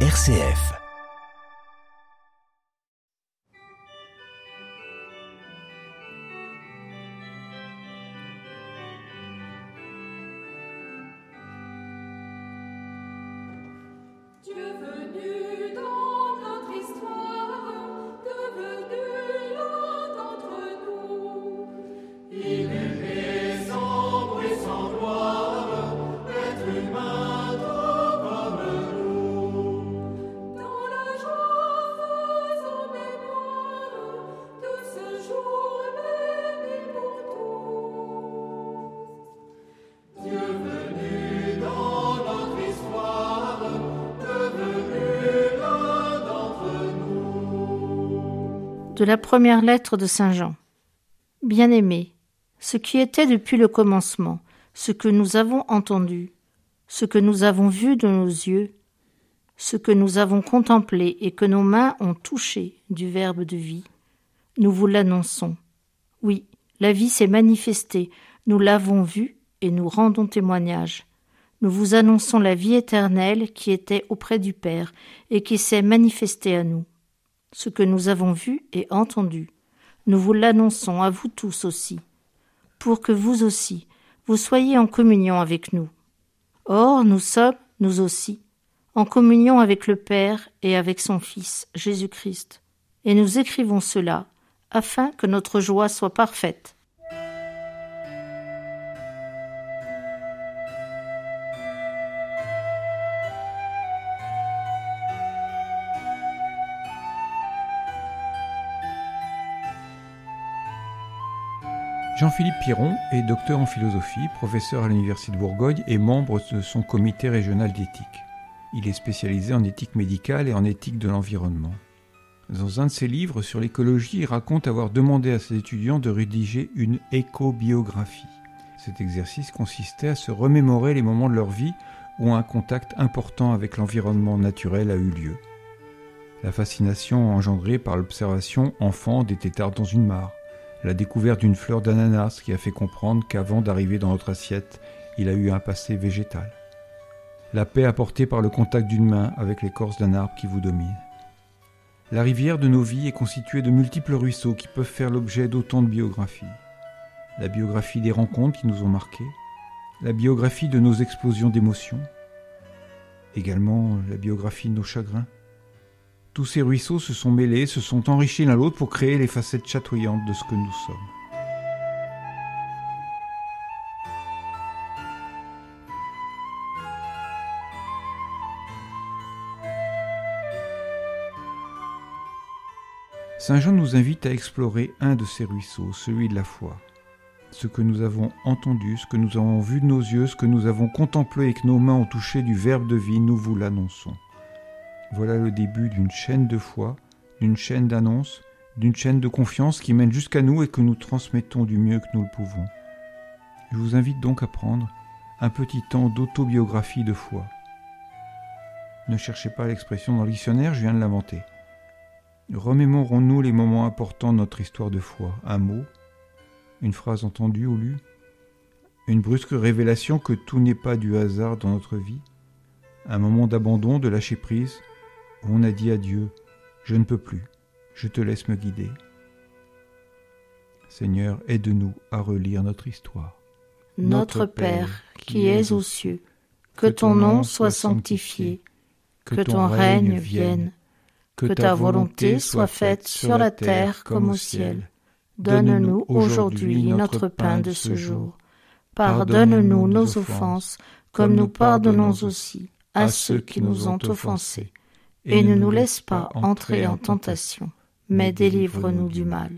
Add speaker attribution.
Speaker 1: RCF.
Speaker 2: De la première lettre de Saint Jean. Bien-aimés, ce qui était depuis le commencement, ce que nous avons entendu, ce que nous avons vu de nos yeux, ce que nous avons contemplé et que nos mains ont touché du Verbe de vie, nous vous l'annonçons. Oui, la vie s'est manifestée, nous l'avons vue et nous rendons témoignage. Nous vous annonçons la vie éternelle qui était auprès du Père et qui s'est manifestée à nous ce que nous avons vu et entendu. Nous vous l'annonçons à vous tous aussi, pour que vous aussi, vous soyez en communion avec nous. Or, nous sommes, nous aussi, en communion avec le Père et avec son Fils, Jésus-Christ, et nous écrivons cela afin que notre joie soit parfaite.
Speaker 3: Jean-Philippe Piron est docteur en philosophie, professeur à l'Université de Bourgogne et membre de son comité régional d'éthique. Il est spécialisé en éthique médicale et en éthique de l'environnement. Dans un de ses livres sur l'écologie, il raconte avoir demandé à ses étudiants de rédiger une éco-biographie. Cet exercice consistait à se remémorer les moments de leur vie où un contact important avec l'environnement naturel a eu lieu. La fascination engendrée par l'observation enfant des têtards dans une mare, la découverte d'une fleur d'ananas qui a fait comprendre qu'avant d'arriver dans notre assiette, il a eu un passé végétal. La paix apportée par le contact d'une main avec l'écorce d'un arbre qui vous domine. La rivière de nos vies est constituée de multiples ruisseaux qui peuvent faire l'objet d'autant de biographies. La biographie des rencontres qui nous ont marqués, la biographie de nos explosions d'émotions, également la biographie de nos chagrins, tous ces ruisseaux se sont mêlés, se sont enrichis l'un l'autre pour créer les facettes chatoyantes de ce que nous sommes. Saint Jean nous invite à explorer un de ces ruisseaux, celui de la foi. Ce que nous avons entendu, ce que nous avons vu de nos yeux, ce que nous avons contemplé et que nos mains ont touché du Verbe de vie, nous vous l'annonçons. Voilà le début d'une chaîne de foi, d'une chaîne d'annonce, d'une chaîne de confiance qui mène jusqu'à nous et que nous transmettons du mieux que nous le pouvons. Je vous invite donc à prendre un petit temps d'autobiographie de foi. Ne cherchez pas l'expression dans le dictionnaire, je viens de l'inventer. Remémorons-nous les moments importants de notre histoire de foi. Un mot, une phrase entendue ou lue, une brusque révélation que tout n'est pas du hasard dans notre vie, un moment d'abandon, de lâcher prise, on a dit à Dieu, je ne peux plus, je te laisse me guider. Seigneur, aide-nous à relire notre histoire.
Speaker 2: Notre Père, qui es aux cieux, que ton nom soit sanctifié, que ton règne vienne, que ta volonté soit faite sur la terre comme au ciel. Donne-nous aujourd'hui notre pain de ce jour. Pardonne-nous nos offenses, comme nous pardonnons aussi à ceux qui nous ont offensés et ne nous laisse pas entrer en tentation, mais délivre-nous du mal.